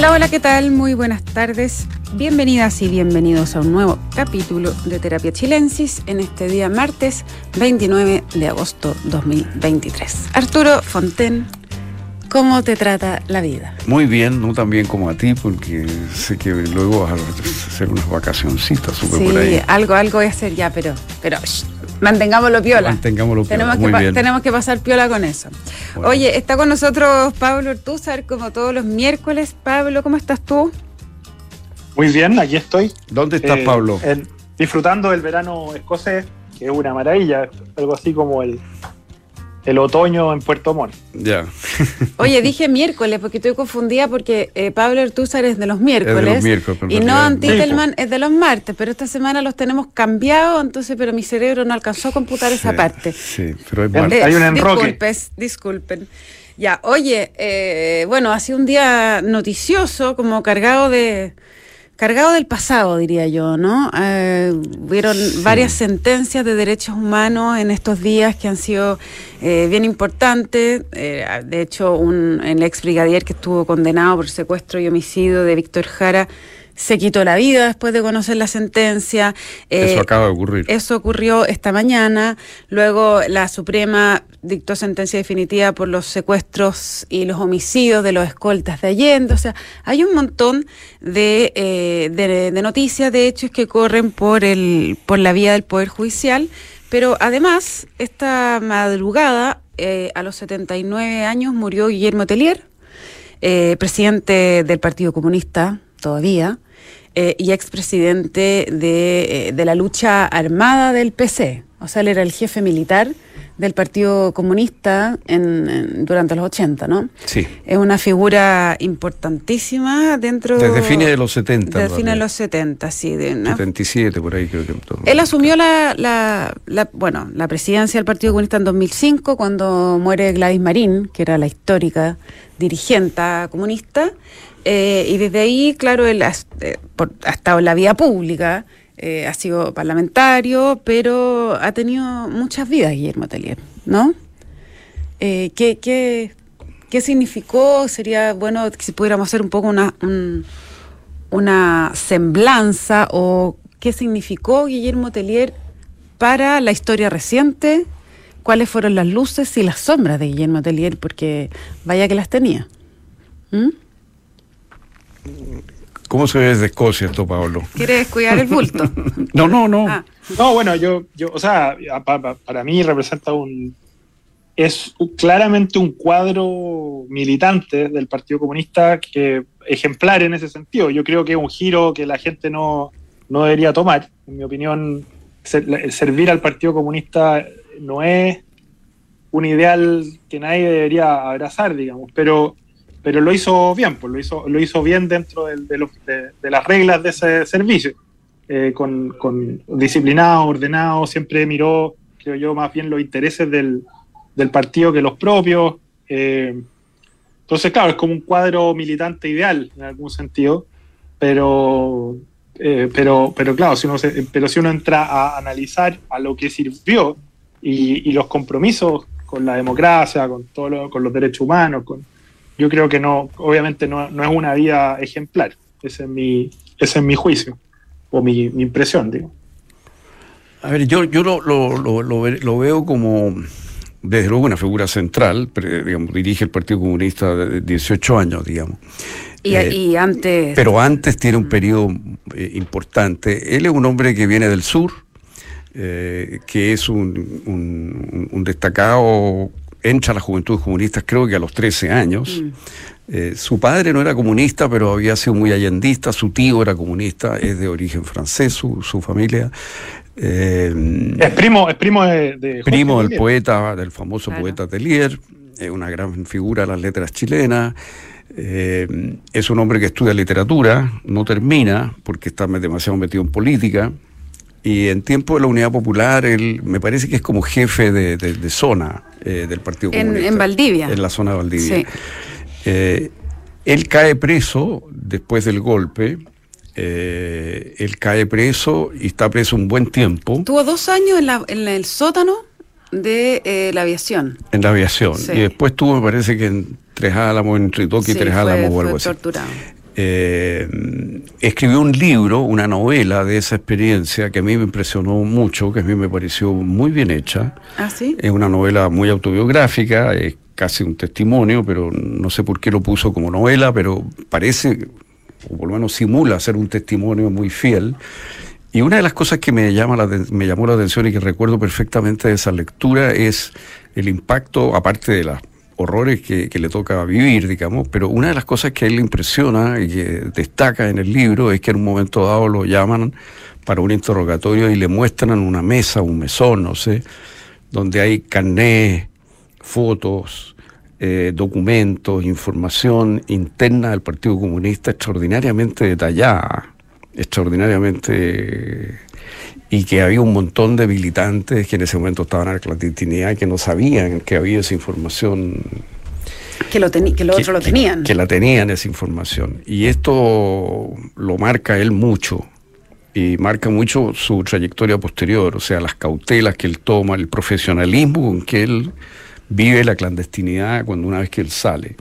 Hola, hola, ¿qué tal? Muy buenas tardes. Bienvenidas y bienvenidos a un nuevo capítulo de Terapia Chilensis en este día martes 29 de agosto 2023. Arturo Fonten, ¿cómo te trata la vida? Muy bien, no tan bien como a ti, porque sé que luego vas a hacer unas vacacioncitas, sí, por ahí. algo, algo voy a hacer ya, pero, pero shh, mantengámoslo piola. Mantengámoslo piola, Tenemos, muy que, bien. tenemos que pasar piola con eso. Bueno. Oye, está con nosotros Pablo Ortúzar como todos los miércoles. Pablo, ¿cómo estás tú? Muy bien, aquí estoy. ¿Dónde estás, Eh, Pablo? en- disfrutando del verano escocés, que es una maravilla, algo así como el, el otoño en Puerto Montt. Ya, Oye, dije miércoles porque estoy confundida porque eh, Pablo Ortúzar es de los miércoles. miércoles, pero en Y no Antitelman es de los martes, pero esta semana los tenemos cambiado, entonces, pero mi cerebro no alcanzó a computar esa parte. Sí, pero es Eh, Hay un enroque. Disculpes, disculpen. Ya, oye, eh, bueno, ha sido un día noticioso, como cargado de cargado del pasado, diría yo, ¿no? Eh, hubieron varias sentencias de derechos humanos en estos días que han sido eh, bien importantes. Eh, de hecho, un, el ex brigadier que estuvo condenado por secuestro y homicidio de Víctor Jara se quitó la vida después de conocer la sentencia. Eh, Eso acaba de ocurrir. eso ocurrió esta mañana. Luego la Suprema dictó sentencia definitiva por los secuestros y los homicidios de los escoltas de Allende. O sea, hay un montón de, eh, de, de noticias, de hechos que corren por, el, por la vía del Poder Judicial. Pero además, esta madrugada, eh, a los 79 años, murió Guillermo Tellier, eh, presidente del Partido Comunista todavía, eh, y expresidente de, eh, de la lucha armada del PC. O sea, él era el jefe militar del Partido Comunista en, en- durante los 80, ¿no? Sí, Es una figura importantísima dentro... desde fines de los 70. Desde fines de los 70, sí. De una 77, por ahí creo que. él asumió la, la, la- bueno, la presidencia del Partido Comunista en 2005 cuando muere Gladys Marín, que era la histórica dirigente comunista, eh, y desde ahí, claro, él ha, eh, por- ha estado en la vida pública, eh, ha sido parlamentario, pero ha tenido muchas vidas Guillermo Tellier, ¿no? Eh, ¿qué, qué, qué significó? Sería bueno que si pudiéramos hacer un poco una, un- una semblanza o qué significó Guillermo Tellier para la historia reciente, cuáles fueron las luces y las sombras de Guillermo Tellier, porque vaya que las tenía. ¿Mm? ¿Cómo se ve desde Escocia esto, Pablo? ¿Quieres cuidar el bulto? No, no, no. Ah, No, bueno, yo, yo o sea, pa- pa- para mí representa un. Es claramente un cuadro militante del Partido Comunista que ejemplar en ese sentido. Yo creo que es un giro que la gente no, no debería tomar. En mi opinión, ser- servir al Partido Comunista no es un ideal que nadie debería abrazar, digamos, pero, pero lo hizo bien, pues lo hizo, lo hizo bien dentro del- de, los- de- de las reglas de ese servicio eh, con, con disciplinado, ordenado, siempre miró, creo yo, más bien los intereses del, del partido que los propios. eh, entonces, claro, es como un cuadro militante ideal en algún sentido, pero, eh, pero, pero claro, si uno se- pero si uno entra a analizar a lo que sirvió y, y los compromisos con la democracia, con, todo lo- con los derechos humanos, con, yo creo que no, obviamente no, no es una vida ejemplar. Ese es mi, ese es mi juicio o mi, mi impresión, digo. A ver, yo, yo lo, lo, lo, lo ve- lo veo como, desde luego, una figura central, pero, digamos, dirige el Partido Comunista de 18 años, digamos. y, Eh, y antes... Pero antes tiene un periodo eh, importante. Él es un hombre que viene del sur, eh, que es un, un- un destacado, entra a las juventudes comunistas creo que a los 13 años. Mm. Eh, su padre no era comunista, pero había sido muy allendista, su tío era comunista, es de origen francés, su, su familia. Eh, Es primo, es primo de, de primo del poeta, del famoso Claro. poeta Tellier, es una gran figura de las letras chilenas. eh, es un hombre que estudia literatura, no termina porque está demasiado metido en política. Y en tiempo de la Unidad Popular, él me parece que es como jefe de, de- de zona eh, del Partido En- Comunista. en Valdivia. En la zona de Valdivia. Sí. Eh, él cae preso después del golpe. eh, él cae preso y está preso un buen tiempo Tuvo dos años en, la- en el sótano de eh, la aviación. en la aviación. Sí. Y después tuvo, me parece que en Tres Álamos, en Tritoque y Sí, Tres fue- Álamos o fue algo así. torturado. Eh, escribió un libro, una novela de esa experiencia que a mí me impresionó mucho, que a mí me pareció muy bien hecha. ¿Ah, sí? Es una novela muy autobiográfica, es casi un testimonio, pero no sé por qué lo puso como novela, pero parece, o por lo menos simula ser un testimonio muy fiel. Y una de las cosas que me, llama la, me llamó la atención y que recuerdo perfectamente de esa lectura es el impacto, aparte de las horrores que, le toca vivir, digamos, pero una de las cosas que a él le impresiona y que destaca en el libro es que en un momento dado lo llaman para un interrogatorio y le muestran una mesa, un mesón, no sé, donde hay carnet, fotos, eh, documentos, información interna del Partido Comunista extraordinariamente detallada, extraordinariamente y que había un montón de militantes que en ese momento estaban en la clandestinidad y que no sabían que había esa información. Que, lo que los otros lo tenían. Que, la tenían esa información. Y esto lo marca él mucho. Y marca mucho su trayectoria posterior, o sea, las cautelas que él toma, el profesionalismo con que él vive la clandestinidad cuando una vez que él sale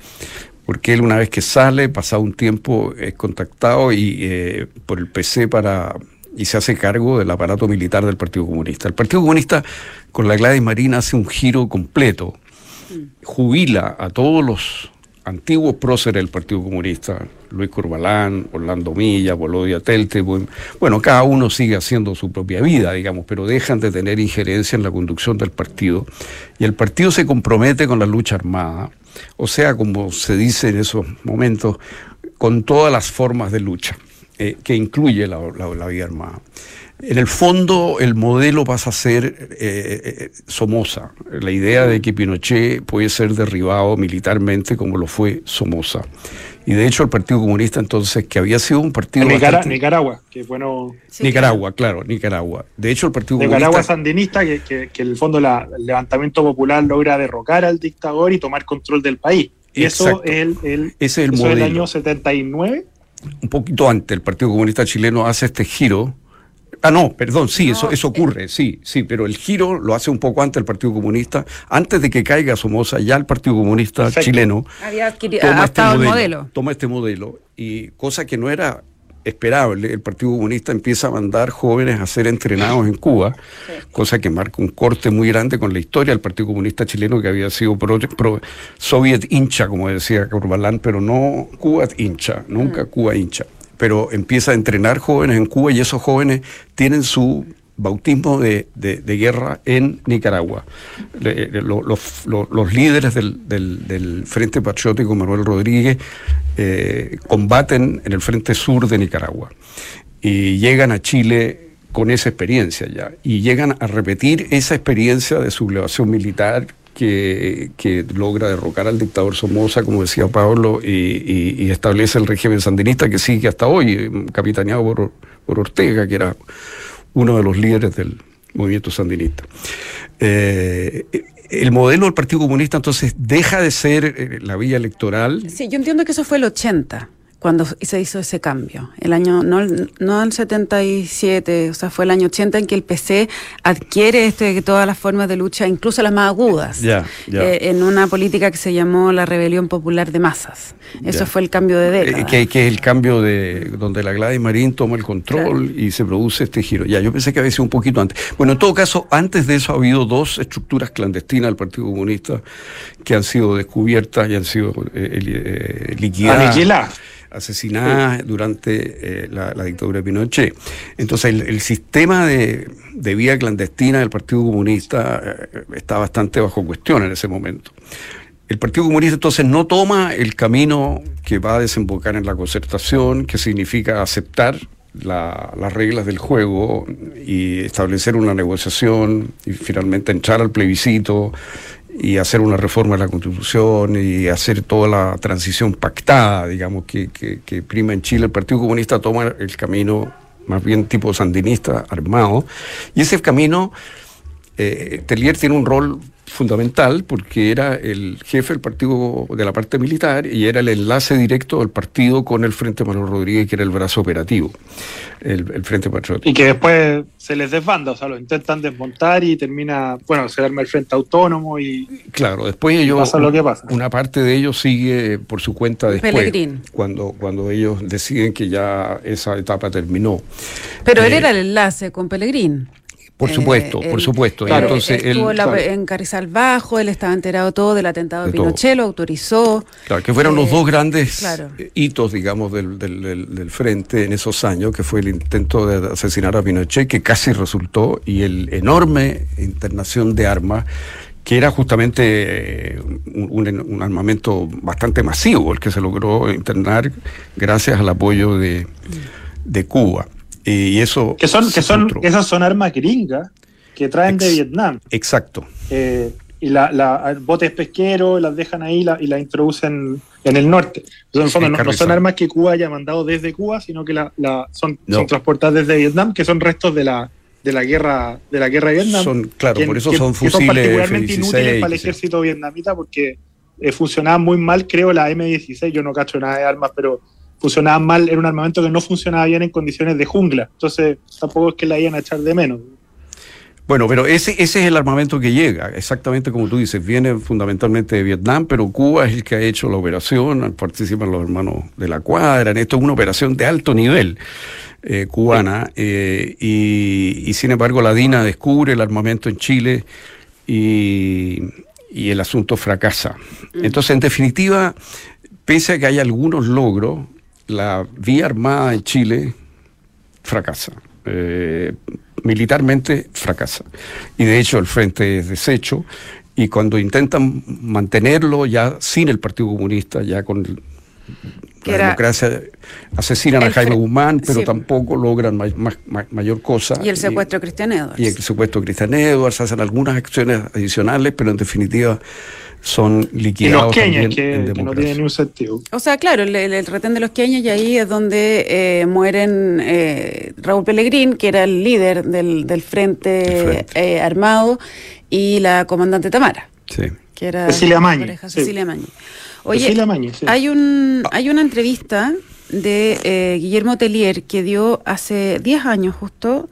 porque él una vez que sale, pasado un tiempo, es contactado y eh, por el PC para y se hace cargo del aparato militar del Partido Comunista. El Partido Comunista, con la Gladys Marina, hace un giro completo, jubila a todos los antiguos próceres del Partido Comunista, Luis Curbalán, Orlando Milla, Bolodia Telte, bueno, cada uno sigue haciendo su propia vida, digamos, pero dejan de tener injerencia en la conducción del partido. Y el partido se compromete con la lucha armada, o sea, como se dice en esos momentos, con todas las formas de lucha. Eh, que incluye la, la, vida armada. En el fondo, el modelo pasa a ser eh, eh, Somoza, la idea de que Pinochet puede ser derribado militarmente como lo fue Somoza. Y de hecho el Partido Comunista entonces, que había sido un partido... Nicaragua, que bueno... Nicaragua, claro, Nicaragua. De hecho el Partido Nicaragua sandinista, que, que, que, en el fondo la, el levantamiento popular logra derrocar al dictador y tomar control del país. Y eso es el, el, es el eso el año 79 un poquito antes, el Partido Comunista Chileno hace este giro. Ah, no, perdón, sí, eso, eso ocurre, sí, sí, pero el giro lo hace un poco antes el Partido Comunista, antes de que caiga Somoza, ya el Partido Comunista chileno Había toma este modelo, Toma este modelo, y cosa que no era esperable, el Partido Comunista empieza a mandar jóvenes a ser entrenados en Cuba, cosa que marca un corte muy grande con la historia del Partido Comunista chileno que había sido pro, soviet hincha, como decía Corbalán, pero no Cuba hincha, nunca mm. Cuba hincha. Pero empieza a entrenar jóvenes en Cuba y esos jóvenes tienen su bautismo de, guerra en Nicaragua. Los, líderes del, Frente Patriótico Manuel Rodríguez eh, combaten en el Frente Sur de Nicaragua y llegan a Chile con esa experiencia ya y llegan a repetir esa experiencia de sublevación militar que, logra derrocar al dictador Somoza, como decía Pablo, y, establece el régimen sandinista que sigue hasta hoy, capitaneado por, por Ortega, que era uno de los líderes del movimiento sandinista. Eh, el modelo del Partido Comunista entonces deja de ser eh, la vía electoral. Sí, yo entiendo que eso fue el 80 cuando se hizo ese cambio. El año, no, no el 77, o sea, fue el año 80 en que el PC adquiere este, todas las formas de lucha, incluso las más agudas, eh, en una política que se llamó la rebelión popular de masas. Eso fue el cambio de eh, década. que, que, es el cambio de donde la Gladys Marín toma el control y se produce este giro. Ya, yo pensé que había sido un poquito antes. Bueno, en todo caso, antes de eso ha habido dos estructuras clandestinas del Partido Comunista que han sido descubiertas y han sido eh, liquidadas asesinadas durante eh, la, dictadura de Pinochet. Entonces el, sistema de, vía clandestina del Partido Comunista eh, está bastante bajo cuestión en ese momento. El Partido Comunista entonces no toma el camino que va a desembocar en la concertación, que significa aceptar las reglas del juego y establecer una negociación y finalmente entrar al plebiscito y hacer una reforma de la Constitución y hacer toda la transición pactada, digamos, que, que, prima en Chile. El Partido Comunista toma el camino más bien tipo sandinista, armado, y ese camino, eh, Telier tiene un rol fundamental porque era el jefe del partido de la parte militar y era el enlace directo del partido con el Frente Manuel Rodríguez, que era el brazo operativo, el, Frente Patriótico. Y que después se les desbanda, o sea, lo intentan desmontar y termina, bueno, se arma el Frente Autónomo y. Claro, después ellos. Pasa lo que pasa. Una parte de ellos sigue por su cuenta después. Cuando, cuando ellos deciden que ya esa etapa terminó. Pero él eh, era el enlace con Pellegrín. Por supuesto, por supuesto. Entonces, estuvo en Carrizal Bajo, él estaba enterado todo del atentado de, Pinochet, lo autorizó. Claro, que fueron los eh, dos grandes hitos, digamos, del, del, del, frente en esos años, que fue el intento de asesinar a Pinochet, que casi resultó, y el enorme internación de armas que era justamente eh, un, armamento bastante masivo el que se logró internar gracias al apoyo de, de Cuba. Y eso. Que son, que son, esas son armas gringas que traen de Vietnam. Exacto. Eh, y la, la, botes pesqueros las dejan ahí y las introducen en el norte. Entonces, en fondo, no, son armas que Cuba haya mandado desde Cuba, sino que la, son, son, transportadas desde Vietnam, que son restos de la, de la guerra de la guerra de Vietnam. Son, claro, por eso son fusiles. Que son particularmente inútiles para el ejército vietnamita porque eh, funcionaban muy mal, creo, la M16. Yo no cacho nada de armas, pero funcionaba mal, era un armamento que no funcionaba bien en condiciones de jungla. Entonces tampoco es que la iban a echar de menos. Bueno, pero ese, ese es el armamento que llega, exactamente como tú dices, viene fundamentalmente de Vietnam, pero Cuba es el que ha hecho la operación, participan los hermanos de la cuadra, esto es una operación de alto nivel eh, cubana, eh, y, sin embargo la DINA descubre el armamento en Chile y, y el asunto fracasa. Mm. Entonces, en definitiva, pese a que hay algunos logros, la vía armada en Chile fracasa. Eh, militarmente fracasa. Y de hecho el frente es deshecho y cuando intentan mantenerlo ya sin el Partido Comunista, ya con la democracia, asesinan a Jaime Guzmán, pero tampoco logran mayor cosa. Y el secuestro de Cristian Edwards. Y el secuestro de Cristian Edwards, hacen algunas acciones adicionales, pero en definitiva son liquidados y los que, no tienen ningún sentido. O sea, claro, el, retén de los queños y ahí es donde eh, mueren eh, Raúl Pellegrín, que era el líder del, frente, eh, armado, y la comandante Tamara. Sí. Que era Cecilia Mañi. Cecilia Mañi. Oye, hay, un, hay una entrevista de Guillermo Tellier que dio hace 10 años justo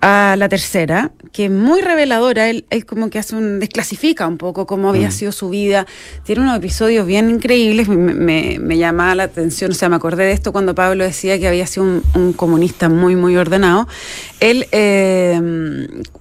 a la tercera, que es muy reveladora, él, como que hace un, desclasifica un poco cómo había mm. sido su vida, tiene unos episodios bien increíbles, me, me, llamaba la atención, o sea, me acordé de esto cuando Pablo decía que había sido un, comunista muy, muy ordenado. Él, eh,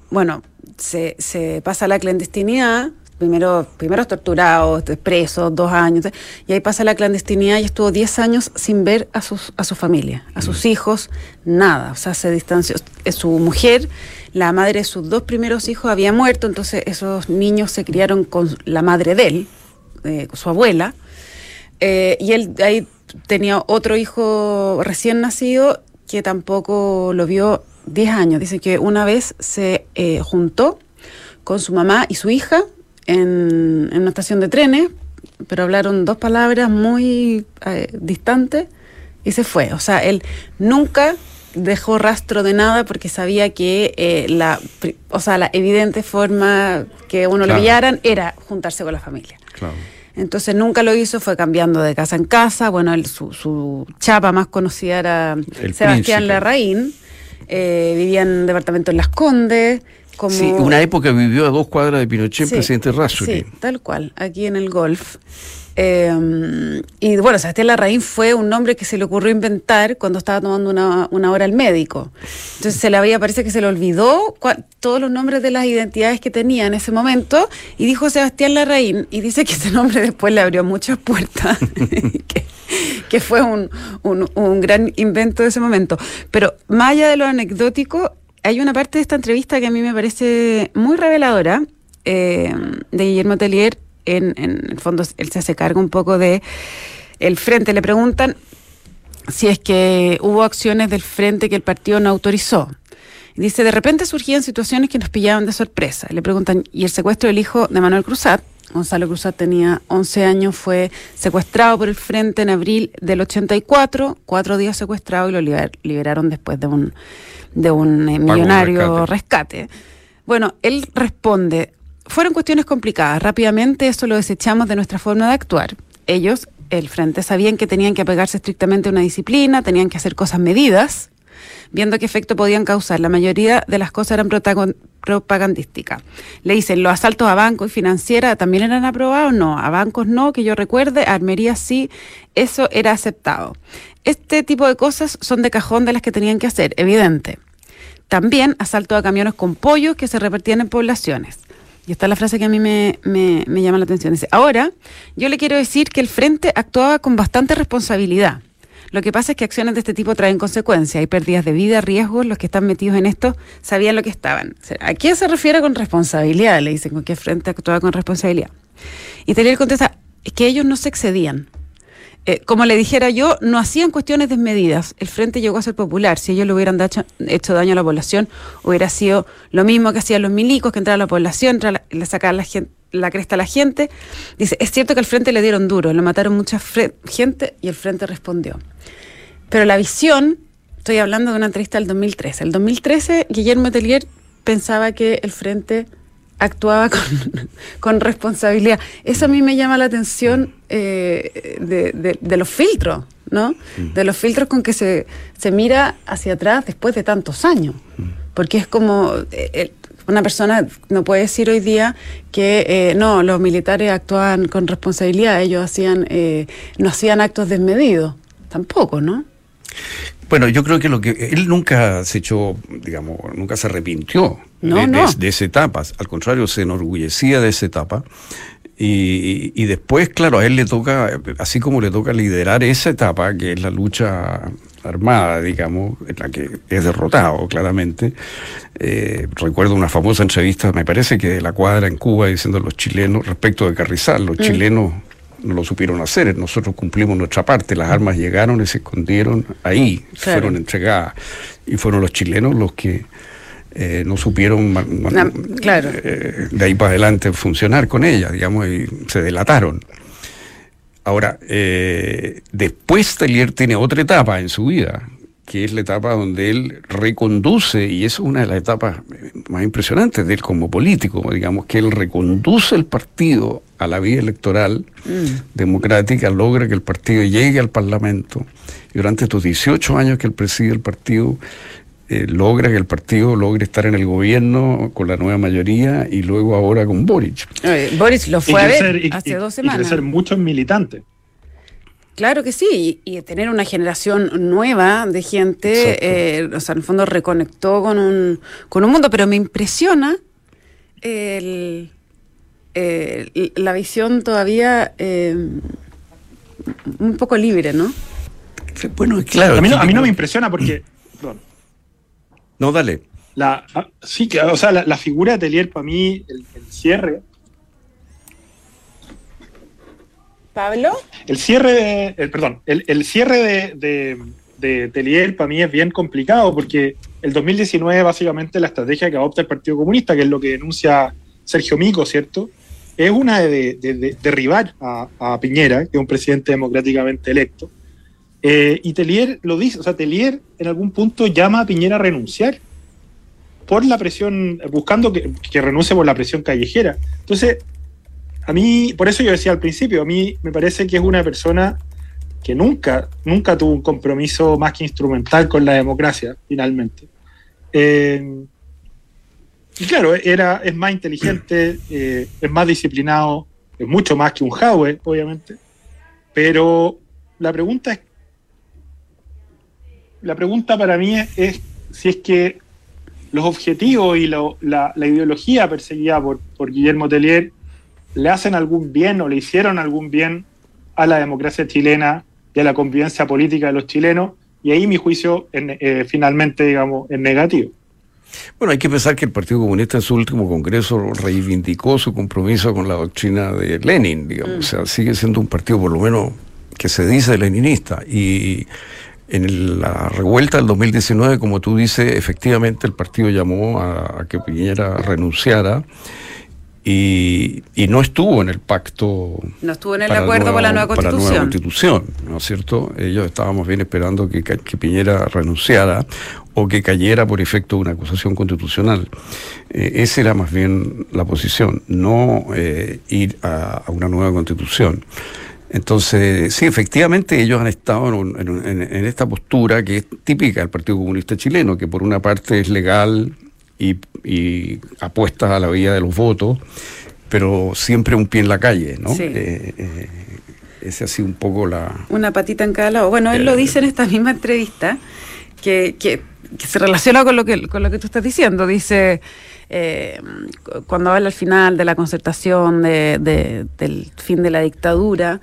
bueno, se, se pasa a la clandestinidad, primero, primero torturado, preso, dos años, y ahí pasa la clandestinidad y estuvo 10 años sin ver a, sus, a su familia, a sus mm. hijos, nada, o sea, se distanció. Su mujer, la madre de sus dos primeros hijos había muerto, entonces esos niños se criaron con la madre de él, eh, su abuela, eh, y él ahí tenía otro hijo recién nacido que tampoco lo vio 10 años. Dice que una vez se eh, juntó con su mamá y su hija en, una estación de trenes, pero hablaron dos palabras muy eh, distantes y se fue. O sea, él nunca dejó rastro de nada porque sabía que eh, la, o sea, la evidente forma que uno le pillaran era juntarse con la familia. Entonces nunca lo hizo, fue cambiando de casa en casa. Bueno, su, chapa más conocida era Sebastián Larraín. Eh, vivía en un departamento en Las Condes. Sí, una época vivió a dos cuadras de Pinochet, presidente Razzoli. Sí, tal cual, aquí en el Golf. Eh, y bueno, Sebastián Larraín fue un nombre que se le ocurrió inventar cuando estaba tomando una, una hora al médico. Entonces se le había, parece que se le olvidó todos los nombres de las identidades que tenía en ese momento y dijo Sebastián Larraín y dice que ese nombre después le abrió muchas puertas, que, que, fue un, un, un gran invento de ese momento. Pero más allá de lo anecdótico, hay una parte de esta entrevista que a mí me parece muy reveladora eh, de Guillermo Tellier. En, el fondo, él se hace cargo un poco de el frente. Le preguntan si es que hubo acciones del frente que el partido no autorizó. dice, de repente surgían situaciones que nos pillaban de sorpresa. Le preguntan, ¿y el secuestro del hijo de Manuel Cruzat? Gonzalo Cruzat tenía 11 años, fue secuestrado por el Frente en abril del 84, cuatro días secuestrado y lo liberaron después de un de un eh, millonario rescate. Bueno, él responde, fueron cuestiones complicadas. Rápidamente eso lo desechamos de nuestra forma de actuar. Ellos, el frente, sabían que tenían que apegarse estrictamente a una disciplina, tenían que hacer cosas medidas, viendo qué efecto podían causar. La mayoría de las cosas eran propagandísticas. Le dicen, los asaltos a bancos y financieras también eran aprobados, no, a bancos no, que yo recuerde, a armería sí, eso era aceptado. Este tipo de cosas son de cajón de las que tenían que hacer, evidente. También asalto a camiones con pollos que se repartían en poblaciones. Y esta es la frase que a mí me, llama la atención. Dice, ahora yo le quiero decir que el frente actuaba con bastante responsabilidad. Lo que pasa es que acciones de este tipo traen consecuencias. Hay pérdidas de vida, riesgos. Los que están metidos en esto sabían lo que estaban. ¿A quién se refiere con responsabilidad? Le dicen con qué frente actuaba con responsabilidad. Y Telier contesta es que ellos no se excedían. Eh, como le dijera yo, no hacían cuestiones desmedidas. El frente llegó a ser popular. Si ellos le hubieran hecho, daño a la población, hubiera sido lo mismo que hacían los milicos, que entraban a la población, le sacaban la, la cresta a la gente. Dice, es cierto que al frente le dieron duro, lo mataron mucha gente y el frente respondió. Pero la visión, estoy hablando de una entrevista del 2013. El 2013, Guillermo Telier pensaba que el frente actuaba con, responsabilidad. Eso a mí me llama la atención eh, de, los filtros, ¿no? Mm. De los filtros con que se, se mira hacia atrás después de tantos años. Mm. Porque es como, eh, una persona no puede decir hoy día que eh, no, los militares actuaban con responsabilidad, ellos hacían, no hacían actos desmedidos. Tampoco, ¿no? Bueno, yo creo que lo que él nunca se echó, digamos, nunca se arrepintió de, esa etapa. Al contrario, se enorgullecía de esa etapa. Y, después, claro, a él le toca, así como le toca liderar esa etapa, que es la lucha armada, digamos, en la que es derrotado claramente. Eh, recuerdo una famosa entrevista, me parece que de la cuadra en Cuba, diciendo los chilenos, respecto de Carrizal, los mm. chilenos no lo supieron hacer, nosotros cumplimos nuestra parte, las armas llegaron y se escondieron ahí, fueron entregadas, y fueron los chilenos los que eh, no supieron claro. Eh, de ahí para adelante funcionar con ellas, digamos, y se delataron. Ahora, eh, después Telier tiene otra etapa en su vida, que es la etapa donde él reconduce, y es una de las etapas más impresionantes de él como político, digamos, que él reconduce el partido a la vía electoral mm. democrática, logra que el partido llegue al Parlamento, y durante estos 18 años que él preside el partido, eh, logra que el partido logre estar en el gobierno con la nueva mayoría y luego ahora con Boric. Boric lo fue a ver hace dos semanas. Y crecer muchos militantes. Claro que sí, y, tener una generación nueva de gente, eh, o sea, en el fondo reconectó con un, con un mundo, pero me impresiona el, la visión todavía eh, un poco libre, ¿no? Bueno, claro. A mí no, a mí no me impresiona porque... No, dale. La, ah, sí, que, o sea, la, figura de Telier para mí, el cierre, Pablo. El cierre de, el, perdón, el, cierre de, de, Telier para mí es bien complicado porque el 2019 básicamente la estrategia que adopta el Partido Comunista, que es lo que denuncia Sergio Mico, ¿cierto? Es una de, derribar a, Piñera, que es un presidente democráticamente electo. Eh, y Telier lo dice, o sea, Telier en algún punto llama a Piñera a renunciar por la presión, buscando que, renuncie por la presión callejera. Entonces, a mí, por eso yo decía al principio, a mí me parece que es una persona que nunca, nunca tuvo un compromiso más que instrumental con la democracia, finalmente. Eh, y claro, era, es más inteligente, eh, es más disciplinado, es mucho más que un Howe, obviamente. Pero la pregunta es, la pregunta para mí es, si es que los objetivos y la, ideología perseguida por, por Guillermo Tellier le hacen algún bien o le hicieron algún bien a la democracia chilena y a la convivencia política de los chilenos, y ahí mi juicio eh, finalmente, digamos, es negativo. Bueno, hay que pensar que el Partido Comunista en su último congreso reivindicó su compromiso con la doctrina de Lenin, digamos, mm. o sea, sigue siendo un partido por lo menos que se dice leninista. Y en la revuelta del 2019, como tú dices, efectivamente el partido llamó a, a que Piñera renunciara y, no estuvo en el pacto. No estuvo en el acuerdo con la nueva constitución. constitución ¿no es cierto? Ellos estábamos bien esperando que, que Piñera renunciara o que cayera por efecto de una acusación constitucional. Eh, esa era más bien la posición, no eh, ir a, una nueva constitución. Entonces, sí, efectivamente ellos han estado en, esta postura que es típica del Partido Comunista Chileno, que por una parte es legal y, y apuesta a la vía de los votos, pero siempre un pie en la calle, ¿no? Eh, eh, ese ha sido un poco la... Una patita en cada lado. Bueno, él lo dice en esta misma entrevista, que, que, se relaciona con lo que, con lo que tú estás diciendo. Dice, eh, cuando habla al final de la concertación, de, del fin de la dictadura,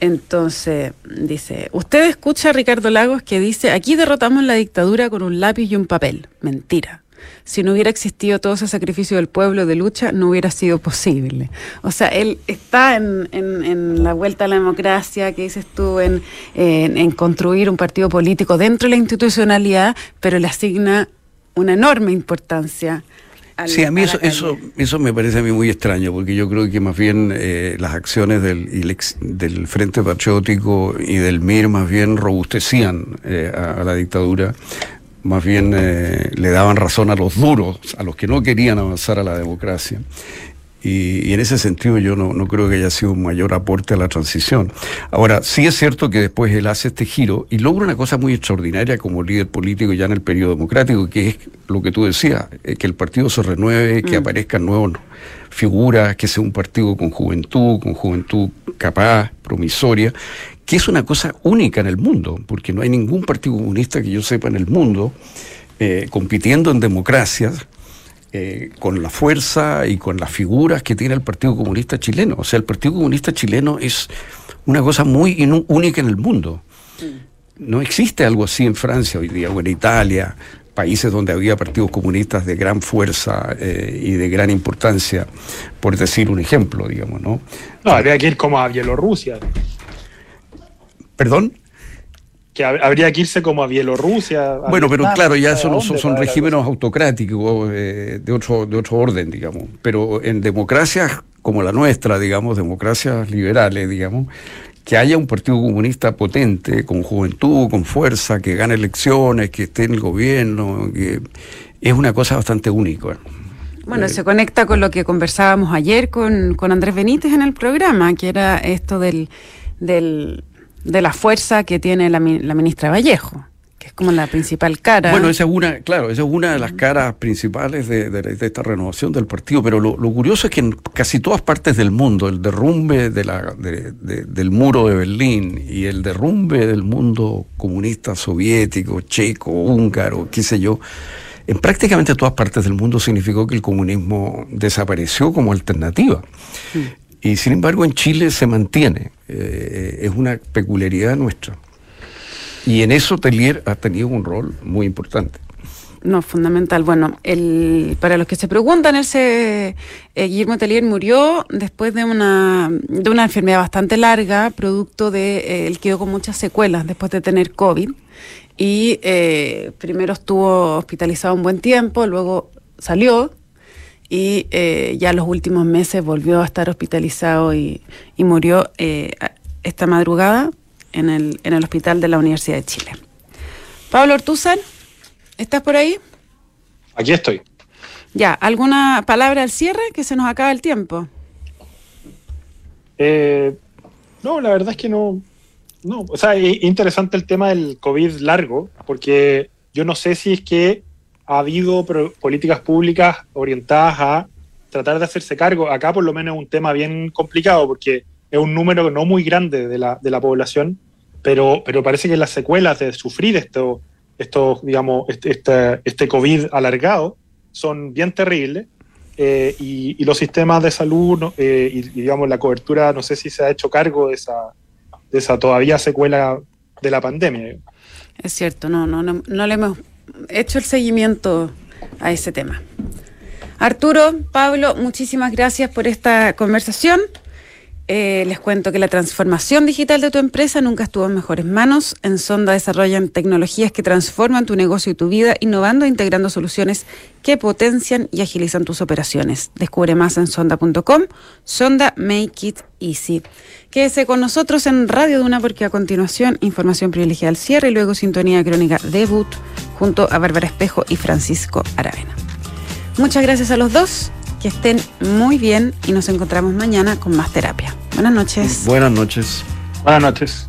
entonces dice, usted escucha a Ricardo Lagos que dice, aquí derrotamos la dictadura con un lápiz y un papel. Mentira si no hubiera existido todo ese sacrificio del pueblo de lucha, no hubiera sido posible. O sea, él está en, en, la vuelta a la democracia, que dices tú, en, en, construir un partido político dentro de la institucionalidad, pero le asigna una enorme importancia sí, a mí eso, eso, eso me parece a mí muy extraño, porque yo creo que más bien eh, las acciones del, del Frente Patriótico y del MIR más bien robustecían eh, a, la dictadura, más bien eh, le daban razón a los duros, a los que no querían avanzar a la democracia. Y, en ese sentido yo no, no, creo que haya sido un mayor aporte a la transición. Ahora, sí es cierto que después él hace este giro y logra una cosa muy extraordinaria como líder político ya en el periodo democrático, que es lo que tú decías, eh, que el partido se renueve, que mm. aparezcan nuevas figuras, que sea un partido con juventud, con juventud capaz, promisoria, que es una cosa única en el mundo, porque no hay ningún partido comunista que yo sepa en el mundo eh, compitiendo en democracias eh, con la fuerza y con las figuras que tiene el Partido Comunista chileno. O sea, el Partido Comunista chileno es una cosa muy única en el mundo. Mm. No existe algo así en Francia hoy día o en Italia, países donde había partidos comunistas de gran fuerza eh, y de gran importancia, por decir un ejemplo, digamos, ¿no? No, habría que ir como a Bielorrusia. ¿Perdón? Que habría que irse como a Bielorrusia. bueno, pero claro, ya son, son, regímenes autocráticos eh, de, otro, de otro orden, digamos. Pero en democracias como la nuestra, digamos, democracias liberales, digamos, que haya un partido comunista potente, con juventud, con fuerza, que gane elecciones, que esté en el gobierno, que es una cosa bastante única. Bueno, se conecta con lo que conversábamos ayer con, con Andrés Benítez en el programa, que era esto del, del de la fuerza que tiene la, la ministra Vallejo que es como la principal cara. Bueno, esa es una, claro, esa es una de las caras principales de, esta renovación del partido, pero lo, curioso es que en casi todas partes del mundo, el derrumbe de la, del muro de Berlín y el derrumbe del mundo comunista soviético, checo, húngaro, qué sé yo, en prácticamente todas partes del mundo significó que el comunismo desapareció como alternativa. Y sin embargo en Chile se mantiene. Eh, es una peculiaridad nuestra. Y en eso Telier ha tenido un rol muy importante. No, fundamental. Bueno, el, para los que se preguntan, ese, eh, Guillermo Telier murió después de una, de una enfermedad bastante larga, producto de, eh, él quedó con muchas secuelas después de tener COVID. Y primero estuvo hospitalizado un buen tiempo, luego salió y eh, ya los últimos meses volvió a estar hospitalizado y, murió eh, esta madrugada en el, en el hospital de la Universidad de Chile. Pablo Ortuzar, ¿estás por ahí? Aquí estoy. Ya, ¿alguna palabra al cierre que se nos acaba el tiempo? Eh, no, la verdad es que no. No, o sea, es interesante el tema del COVID largo, porque yo no sé si es que ha habido políticas públicas orientadas a tratar de hacerse cargo. Acá por lo menos es un tema bien complicado porque es un número no muy grande de la, de la población, pero, pero parece que las secuelas de sufrir esto, esto digamos, este, este, este COVID alargado son bien terribles. Eh, y, los sistemas de salud eh, y, digamos la cobertura, no sé si se ha hecho cargo de esa, de esa todavía secuela de la pandemia. Es cierto, no, no, no, no le hemos hecho el seguimiento a ese tema. Arturo, Pablo, muchísimas gracias por esta conversación. Eh, les cuento que la transformación digital de tu empresa nunca estuvo en mejores manos. En Sonda desarrollan tecnologías que transforman tu negocio y tu vida, innovando e integrando soluciones que potencian y agilizan tus operaciones. Descubre más en sonda.com. Sonda Make It Easy. Quédese con nosotros en Radio Duna porque a continuación información privilegiada al cierre y luego sintonía crónica debut junto a Bárbara Espejo y Francisco Aravena. Muchas gracias a los dos. Que estén muy bien y nos encontramos mañana con más terapia. Buenas noches. Buenas noches. Buenas noches.